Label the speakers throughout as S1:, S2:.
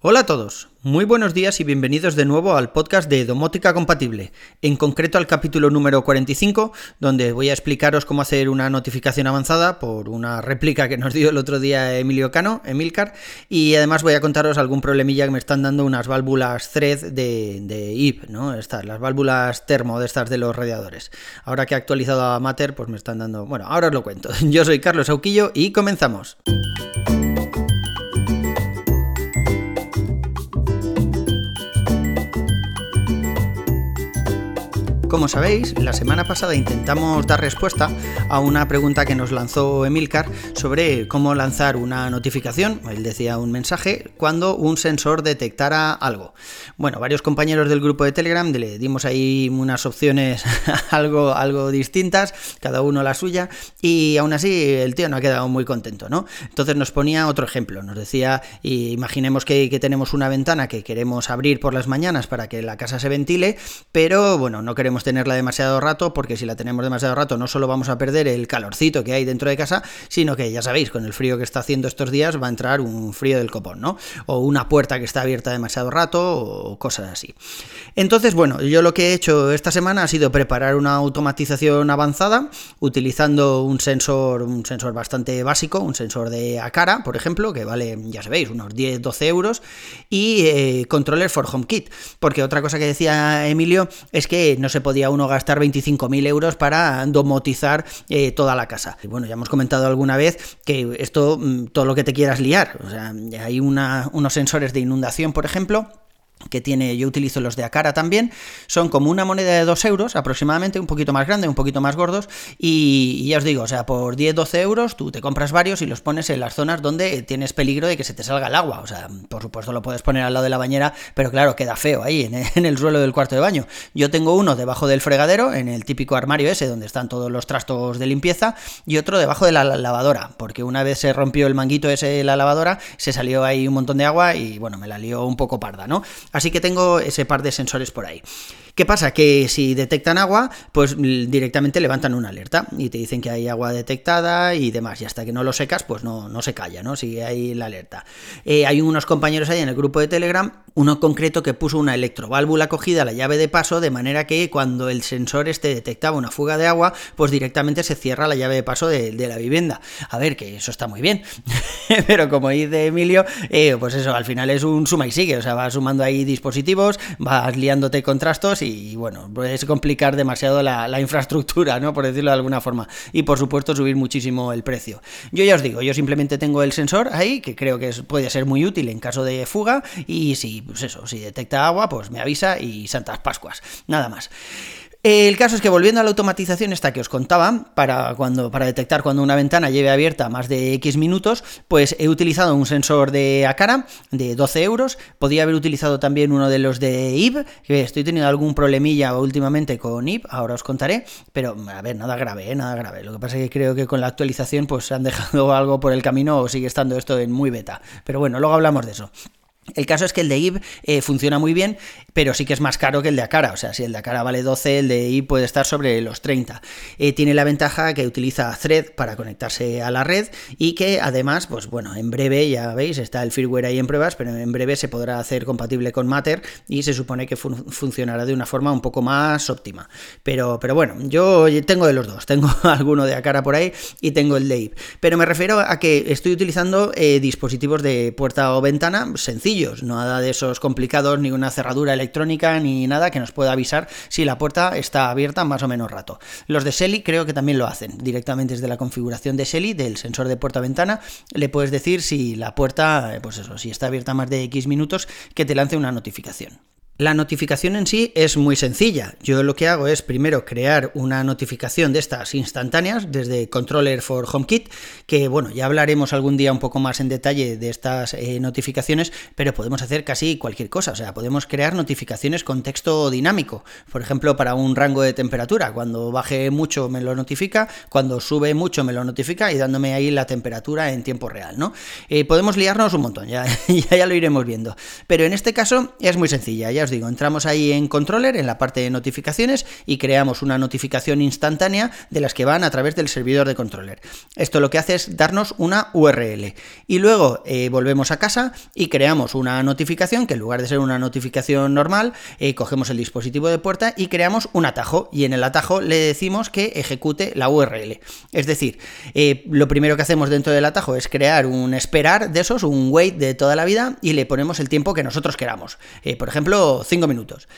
S1: Hola a todos, muy buenos días y bienvenidos de nuevo al podcast de Domótica Compatible, en concreto al capítulo número 45, donde voy a explicaros cómo hacer una notificación avanzada por una réplica que nos dio el otro día Emilio Cano, Emilcar, y además voy a contaros algún problemilla que me están dando unas válvulas thread de, de ¿no? Estas, las válvulas termo de estas de los radiadores. Ahora que he actualizado a Matter, pues me están dando... Bueno, ahora os lo cuento. Yo soy Carlos Auquillo y comenzamos. Como sabéis, la semana pasada intentamos dar respuesta a una pregunta que nos lanzó Emilcar sobre cómo lanzar una notificación, él decía un mensaje, cuando un sensor detectara algo. Bueno, varios compañeros del grupo de Telegram le dimos ahí unas opciones algo, algo distintas, cada uno la suya, y aún así el tío no ha quedado muy contento, ¿no? Entonces nos ponía otro ejemplo, nos decía, imaginemos que, que tenemos una ventana que queremos abrir por las mañanas para que la casa se ventile, pero bueno, no queremos tenerla demasiado rato, porque si la tenemos demasiado rato no solo vamos a perder el calorcito que hay dentro de casa, sino que ya sabéis, con el frío que está haciendo estos días va a entrar un frío del copón, ¿no? O una puerta que está abierta demasiado rato o cosas así. Entonces, bueno, yo lo que he hecho esta semana ha sido preparar una automatización avanzada utilizando un sensor, un sensor bastante básico, un sensor de Acara, por ejemplo, que vale, ya sabéis, unos 10-12 euros, y eh, controller for HomeKit, porque otra cosa que decía Emilio es que no se podía uno gastar 25.000 euros para domotizar eh, toda la casa. Y bueno, ya hemos comentado alguna vez que esto, mm, todo lo que te quieras liar, o sea, hay unos sensores de inundación, por ejemplo, que tiene, yo utilizo los de Acara también, son como una moneda de 2 euros aproximadamente, un poquito más grande, un poquito más gordos, y, ya os digo, o sea, por 10-12 euros tú te compras varios y los pones en las zonas donde tienes peligro de que se te salga el agua, o sea, por supuesto lo puedes poner al lado de la bañera, pero claro, queda feo ahí, en, el suelo del cuarto de baño. Yo tengo uno debajo del fregadero, en el típico armario ese donde están todos los trastos de limpieza, y otro debajo de la lavadora, porque una vez se rompió el manguito ese de la lavadora, se salió ahí un montón de agua y bueno, me la lió un poco parda, ¿no? Así que tengo ese par de sensores por ahí. ¿Qué pasa? Que si detectan agua, pues directamente levantan una alerta y te dicen que hay agua detectada y demás. Y hasta que no lo secas, pues no, no se calla, ¿no? Sigue ahí la alerta. Eh, hay unos compañeros ahí en el grupo de Telegram, uno concreto que puso una electroválvula cogida a la llave de paso, de manera que cuando el sensor este detectaba una fuga de agua, pues directamente se cierra la llave de paso de, la vivienda. A ver, que eso está muy bien. Pero como dice Emilio, eh, pues eso, al final es un suma y sigue. O sea, vas sumando ahí dispositivos, vas liándote contrastos y y bueno, puedes complicar demasiado la, infraestructura, ¿no? Por decirlo de alguna forma. Y por supuesto subir muchísimo el precio. Yo ya os digo, yo simplemente tengo el sensor ahí, que creo que puede ser muy útil en caso de fuga, y si, pues eso, si detecta agua, pues me avisa y Santas Pascuas. Nada más. El caso es que volviendo a la automatización esta que os contaba, para, cuando, para detectar cuando una ventana lleve abierta más de X minutos, pues he utilizado un sensor de Acara de 12 euros, podía haber utilizado también uno de los de IP, que estoy teniendo algún problemilla últimamente con IP, ahora os contaré, pero a ver, nada grave, ¿eh? nada grave. Lo que pasa es que creo que con la actualización pues han dejado algo por el camino o sigue estando esto en muy beta. Pero bueno, luego hablamos de eso. El caso es que el de IB eh, funciona muy bien, pero sí que es más caro que el de Acara. O sea, si el de Acara vale 12, el de IB puede estar sobre los 30. Eh, tiene la ventaja que utiliza Thread para conectarse a la red y que además, pues bueno, en breve, ya veis, está el firmware ahí en pruebas, pero en breve se podrá hacer compatible con Matter y se supone que funcionará de una forma un poco más óptima. Pero, pero bueno, yo tengo de los dos. Tengo alguno de Acara por ahí y tengo el de IB. Pero me refiero a que estoy utilizando eh, dispositivos de puerta o ventana sencillos nada de esos complicados, ni una cerradura electrónica, ni nada que nos pueda avisar si la puerta está abierta más o menos rato. Los de Shelly creo que también lo hacen, directamente desde la configuración de Shelly, del sensor de puerta-ventana, le puedes decir si la puerta, eh, pues eso, si está abierta más de X minutos, que te lance una notificación. La notificación en sí es muy sencilla. Yo lo que hago es primero crear una notificación de estas instantáneas desde Controller for HomeKit, que bueno, ya hablaremos algún día un poco más en detalle de estas eh, notificaciones, pero podemos hacer casi cualquier cosa. O sea, podemos crear notificaciones con texto dinámico. Por ejemplo, para un rango de temperatura. Cuando baje mucho me lo notifica, cuando sube mucho me lo notifica y dándome ahí la temperatura en tiempo real, ¿no? Eh, podemos liarnos un montón, ya, ya, lo iremos viendo. Pero en este caso es muy sencilla. Ya os digo, entramos ahí en controller, en la parte de notificaciones, y creamos una notificación instantánea de las que van a través del servidor de controller. Esto lo que hace es darnos una URL. Y luego eh, volvemos a casa y creamos una notificación que en lugar de ser una notificación normal, eh, cogemos el dispositivo de puerta y creamos un atajo. Y en el atajo le decimos que ejecute la URL. Es decir, eh, lo primero que hacemos dentro del atajo es crear un esperar de esos, un wait de toda la vida, y le ponemos el tiempo que nosotros queramos. por ejemplo, 5 minutos.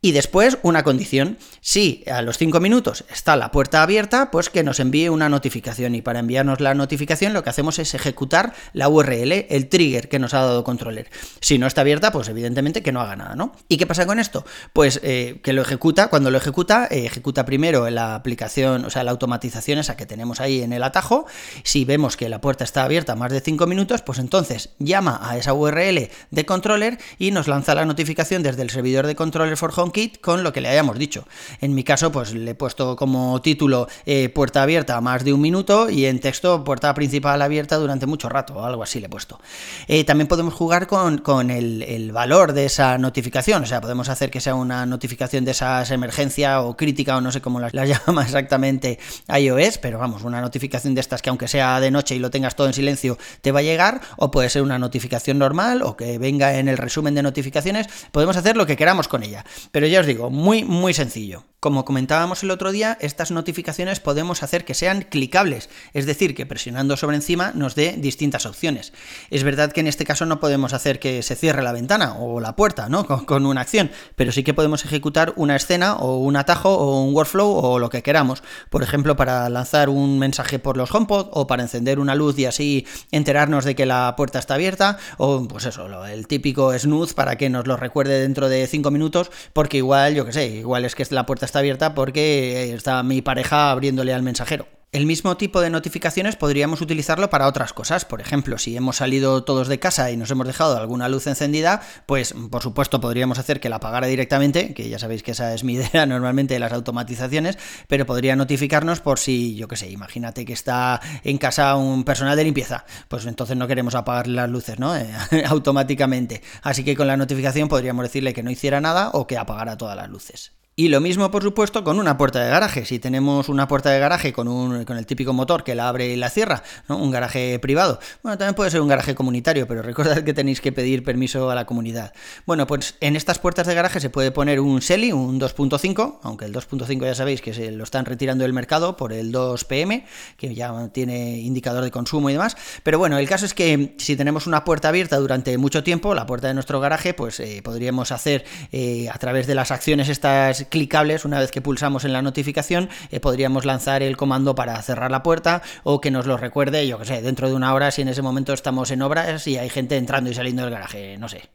S1: Y después una condición, si a los 5 minutos está la puerta abierta, pues que nos envíe una notificación. Y para enviarnos la notificación lo que hacemos es ejecutar la URL, el trigger que nos ha dado controller. Si no está abierta, pues evidentemente que no haga nada, ¿no? ¿Y qué pasa con esto? Pues eh, que lo ejecuta, cuando lo ejecuta, eh, ejecuta primero la aplicación, o sea, la automatización esa que tenemos ahí en el atajo. Si vemos que la puerta está abierta más de 5 minutos, pues entonces llama a esa URL de controller y nos lanza la notificación desde el servidor de controller for home kit con lo que le hayamos dicho. En mi caso, pues le he puesto como título eh, puerta abierta más de un minuto y en texto puerta principal abierta durante mucho rato, o algo así le he puesto. Eh, también podemos jugar con, con el, valor de esa notificación, o sea, podemos hacer que sea una notificación de esas emergencia o crítica o no sé cómo las, las llama exactamente iOS, pero vamos, una notificación de estas que aunque sea de noche y lo tengas todo en silencio, te va a llegar, o puede ser una notificación normal o que venga en el resumen de notificaciones, podemos hacer lo que queramos con ella. Pero ya os digo, muy, muy sencillo. Como comentábamos el otro día, estas notificaciones podemos hacer que sean clicables, es decir, que presionando sobre encima nos dé distintas opciones. Es verdad que en este caso no podemos hacer que se cierre la ventana o la puerta, ¿no? Con, una acción, pero sí que podemos ejecutar una escena o un atajo o un workflow o lo que queramos. Por ejemplo, para lanzar un mensaje por los HomePod o para encender una luz y así enterarnos de que la puerta está abierta o pues eso, el típico snooze para que nos lo recuerde dentro de 5 minutos porque igual, yo que sé, igual es que la puerta está abierta porque está mi pareja abriéndole al mensajero. El mismo tipo de notificaciones podríamos utilizarlo para otras cosas. Por ejemplo, si hemos salido todos de casa y nos hemos dejado alguna luz encendida, pues por supuesto podríamos hacer que la apagara directamente, que ya sabéis que esa es mi idea normalmente de las automatizaciones, pero podría notificarnos por si, yo qué sé, imagínate que está en casa un personal de limpieza, pues entonces no queremos apagar las luces, ¿no? automáticamente. Así que con la notificación podríamos decirle que no hiciera nada o que apagara todas las luces. Y lo mismo, por supuesto, con una puerta de garaje. Si tenemos una puerta de garaje con, un, con el típico motor que la abre y la cierra, ¿no? un garaje privado. Bueno, también puede ser un garaje comunitario, pero recordad que tenéis que pedir permiso a la comunidad. Bueno, pues en estas puertas de garaje se puede poner un SELI, un 2.5, aunque el 2.5 ya sabéis que se lo están retirando del mercado por el 2PM, que ya tiene indicador de consumo y demás. Pero bueno, el caso es que si tenemos una puerta abierta durante mucho tiempo, la puerta de nuestro garaje, pues eh, podríamos hacer eh, a través de las acciones estas clicables, una vez que pulsamos en la notificación, eh, podríamos lanzar el comando para cerrar la puerta o que nos lo recuerde, yo que sé, dentro de una hora si en ese momento estamos en obras y hay gente entrando y saliendo del garaje, no sé.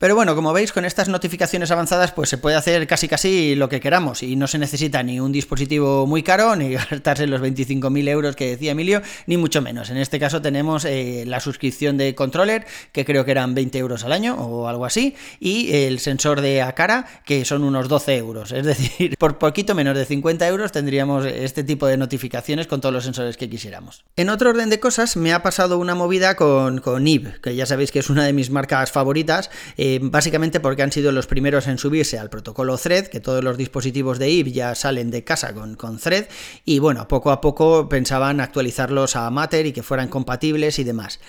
S1: Pero bueno, como veis, con estas notificaciones avanzadas, pues se puede hacer casi casi lo que queramos y no se necesita ni un dispositivo muy caro, ni gastarse los 25.000 euros que decía Emilio, ni mucho menos. En este caso tenemos eh, la suscripción de controller, que creo que eran 20 euros al año o algo así, y el sensor de a cara, que son unos 12 euros. Es decir, por poquito menos de 50 euros tendríamos este tipo de notificaciones con todos los sensores que quisiéramos. En otro orden de cosas, me ha pasado una movida con, con IB, que ya sabéis que es una de mis marcas favoritas. Eh, básicamente porque han sido los primeros en subirse al protocolo Thread, que todos los dispositivos de IB ya salen de casa con, con Thread, y bueno, poco a poco pensaban actualizarlos a Matter y que fueran compatibles y demás.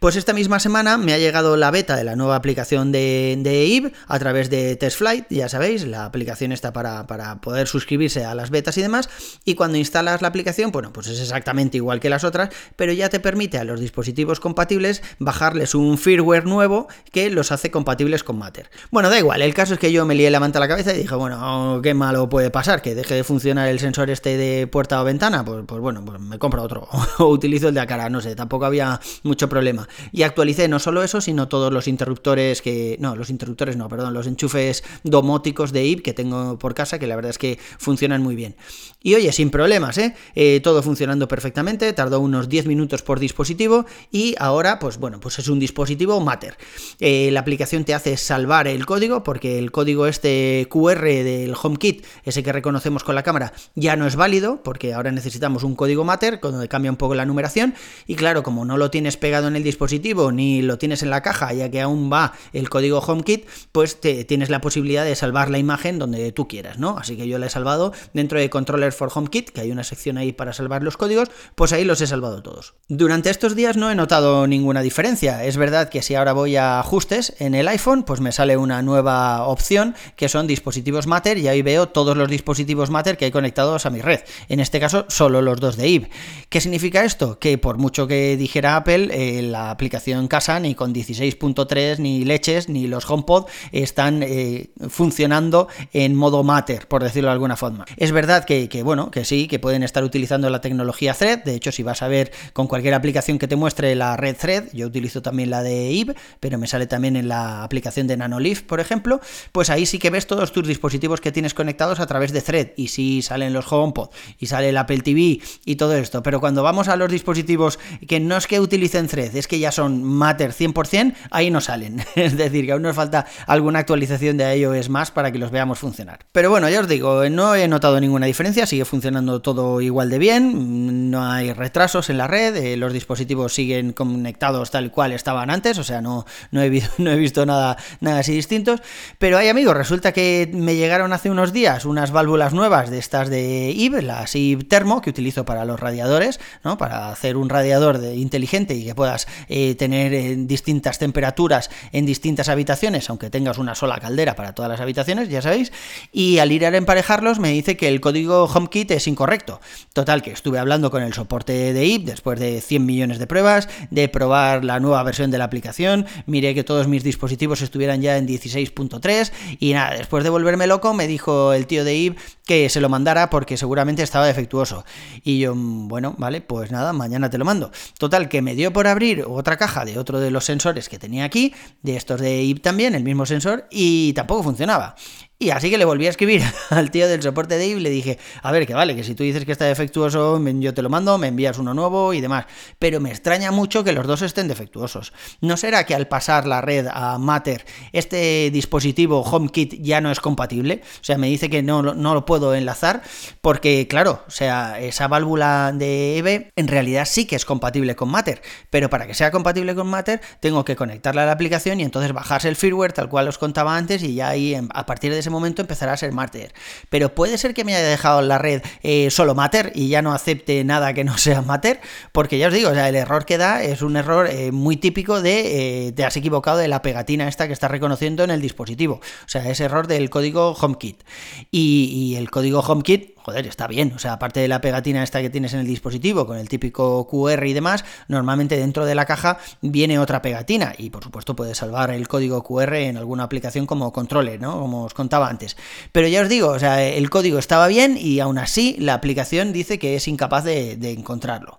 S1: Pues esta misma semana me ha llegado la beta de la nueva aplicación de, de IB a través de TestFlight, ya sabéis, la aplicación está para, para poder suscribirse a las betas y demás, y cuando instalas la aplicación, bueno, pues es exactamente igual que las otras, pero ya te permite a los dispositivos compatibles bajarles un firmware nuevo que los hace compatibles con Matter. Bueno, da igual, el caso es que yo me lié la manta a la cabeza y dije, bueno, qué malo puede pasar, que deje de funcionar el sensor este de puerta o ventana, pues, pues bueno, pues me compro otro, o utilizo el de cara, no sé, tampoco había mucho problema. Y actualicé no solo eso, sino todos los interruptores que, no, los interruptores no, perdón, los enchufes domóticos de IP que tengo por casa, que la verdad es que funcionan muy bien. Y oye, sin problemas, ¿eh? ¿eh? todo funcionando perfectamente, tardó unos 10 minutos por dispositivo y ahora, pues bueno, pues es un dispositivo Matter. Eh, la aplicación te hace es salvar el código, porque el código este QR del HomeKit, ese que reconocemos con la cámara, ya no es válido, porque ahora necesitamos un código Matter, donde cambia un poco la numeración, y claro, como no lo tienes pegado en el dispositivo, ni lo tienes en la caja, ya que aún va el código HomeKit, pues te, tienes la posibilidad de salvar la imagen donde tú quieras, ¿no? Así que yo la he salvado dentro de Controller for HomeKit, que hay una sección ahí para salvar los códigos, pues ahí los he salvado todos. Durante estos días no he notado ninguna diferencia. Es verdad que si ahora voy a ajustes en el iPhone, pues me sale una nueva opción que son dispositivos Matter y ahí veo todos los dispositivos Matter que hay conectados a mi red. En este caso, solo los dos de IB. ¿Qué significa esto? Que por mucho que dijera Apple, eh, la aplicación casa ni con 16.3 ni leches ni los HomePod están eh, funcionando en modo Matter, por decirlo de alguna forma. Es verdad que, que, bueno, que sí, que pueden estar utilizando la tecnología Thread. De hecho, si vas a ver con cualquier aplicación que te muestre la red Thread, yo utilizo también la de IB, pero me sale también en la aplicación de Nanolive, por ejemplo, pues ahí sí que ves todos tus dispositivos que tienes conectados a través de Thread. Y sí salen los HomePod, y sale el Apple TV y todo esto. Pero cuando vamos a los dispositivos que no es que utilicen Thread, es que ya son Matter 100%, ahí no salen. es decir, que aún nos falta alguna actualización de iOS más para que los veamos funcionar. Pero bueno, ya os digo, no he notado ninguna diferencia, sigue funcionando todo igual de bien, no hay retrasos en la red, eh, los dispositivos siguen conectados tal cual estaban antes, o sea, no, no, he, no he visto nada, nada así distintos. Pero hay amigos, resulta que me llegaron hace unos días unas válvulas nuevas de estas de IB, las IB Termo, que utilizo para los radiadores, ¿no? Para hacer un radiador de, inteligente y que puedas eh, tener eh, distintas temperaturas en distintas habitaciones, aunque tengas una sola caldera para todas las habitaciones, ya sabéis. Y al ir a emparejarlos me dice que el código HomeKit es incorrecto. Total, que estuve hablando con el soporte de IB después de 100 millones de pruebas, de probar la nueva versión de la aplicación, miré que todos mis dispositivos estuvieran ya en 16.3 y nada, después de volverme loco me dijo el tío de Ib que se lo mandara porque seguramente estaba defectuoso. Y yo, mm, bueno, vale, pues nada, mañana te lo mando. Total, que me dio por abrir otra caja de otro de los sensores que tenía aquí, de estos de Ib también, el mismo sensor, y tampoco funcionaba. Y así que le volví a escribir al tío del soporte de y le dije, a ver, que vale, que si tú dices que está defectuoso, yo te lo mando, me envías uno nuevo y demás. Pero me extraña mucho que los dos estén defectuosos. ¿No será que al pasar la red a Matter, este dispositivo HomeKit ya no es compatible? O sea, me dice que no, no lo puedo enlazar porque, claro, o sea, esa válvula de EVE en realidad sí que es compatible con Matter, pero para que sea compatible con Matter tengo que conectarla a la aplicación y entonces bajarse el firmware tal cual os contaba antes y ya ahí a partir de ese momento empezará a ser Matter. Pero puede ser que me haya dejado la red eh, solo Matter y ya no acepte nada que no sea Matter, porque ya os digo, el error que da es un error eh, muy típico de eh, te has equivocado de la pegatina esta que está reconociendo en el dispositivo. O sea, es error del código HomeKit. Y el código HomeKit joder, está bien. O sea, aparte de la pegatina esta que tienes en el dispositivo, con el típico QR y demás, normalmente dentro de la caja viene otra pegatina. Y por supuesto puedes salvar el código QR en alguna aplicación como controller, ¿no? Como os contaba antes. Pero ya os digo, o sea, el código estaba bien y aún así la aplicación dice que es incapaz de encontrarlo.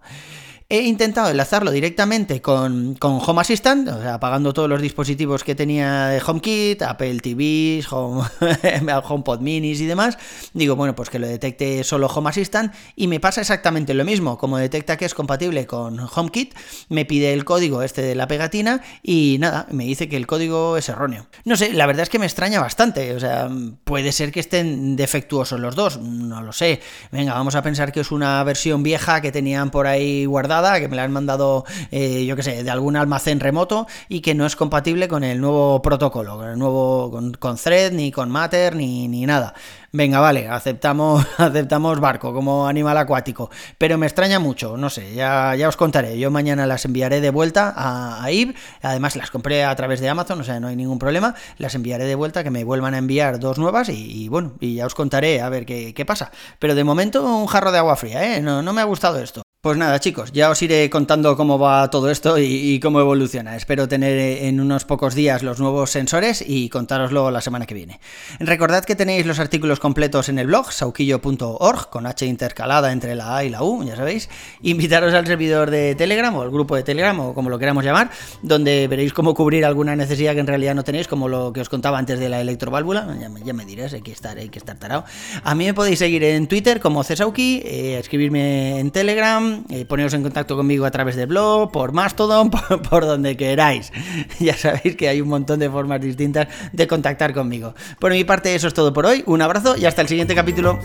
S1: He intentado enlazarlo directamente con, Home Assistant, o sea, apagando todos los dispositivos que tenía de HomeKit, Apple TVs, Home, HomePod Minis y demás. Digo, bueno, pues que lo detecte solo Home Assistant y me pasa exactamente lo mismo. Como detecta que es compatible con HomeKit, me pide el código este de la pegatina y nada, me dice que el código es erróneo. No sé, la verdad es que me extraña bastante. O sea, puede ser que estén defectuosos los dos, no lo sé. Venga, vamos a pensar que es una versión vieja que tenían por ahí guardada que me la han mandado, eh, yo que sé, de algún almacén remoto y que no es compatible con el nuevo protocolo, con el nuevo, con, Thread, ni con Matter, ni, ni nada. Venga, vale, aceptamos, aceptamos barco como animal acuático. Pero me extraña mucho, no sé, ya, ya os contaré. Yo mañana las enviaré de vuelta a, a IB. Además, las compré a través de Amazon, o sea, no hay ningún problema. Las enviaré de vuelta, que me vuelvan a enviar dos nuevas y, bueno, y ya os contaré a ver qué, qué, pasa. Pero de momento, un jarro de agua fría, ¿eh? No, no me ha gustado esto. Pues nada, chicos, ya os iré contando cómo va todo esto y, cómo evoluciona. Espero tener en unos pocos días los nuevos sensores y contároslo la semana que viene. Recordad que tenéis los artículos completos en el blog, sauquillo.org, con H intercalada entre la A y la U, ya sabéis. Invitaros al servidor de Telegram o el grupo de Telegram o como lo queramos llamar, donde veréis cómo cubrir alguna necesidad que en realidad no tenéis, como lo que os contaba antes de la electroválvula. Ya, me diréis, hay que estar, hay que estar tarado. A mí me podéis seguir en Twitter como Cesauki, eh, escribirme en Telegram Eh, poneros en contacto conmigo a través de blog, por Mastodon, por donde queráis. Ya sabéis que hay un montón de formas distintas de contactar conmigo. Por mi parte, eso es todo por hoy. Un abrazo y hasta el siguiente capítulo.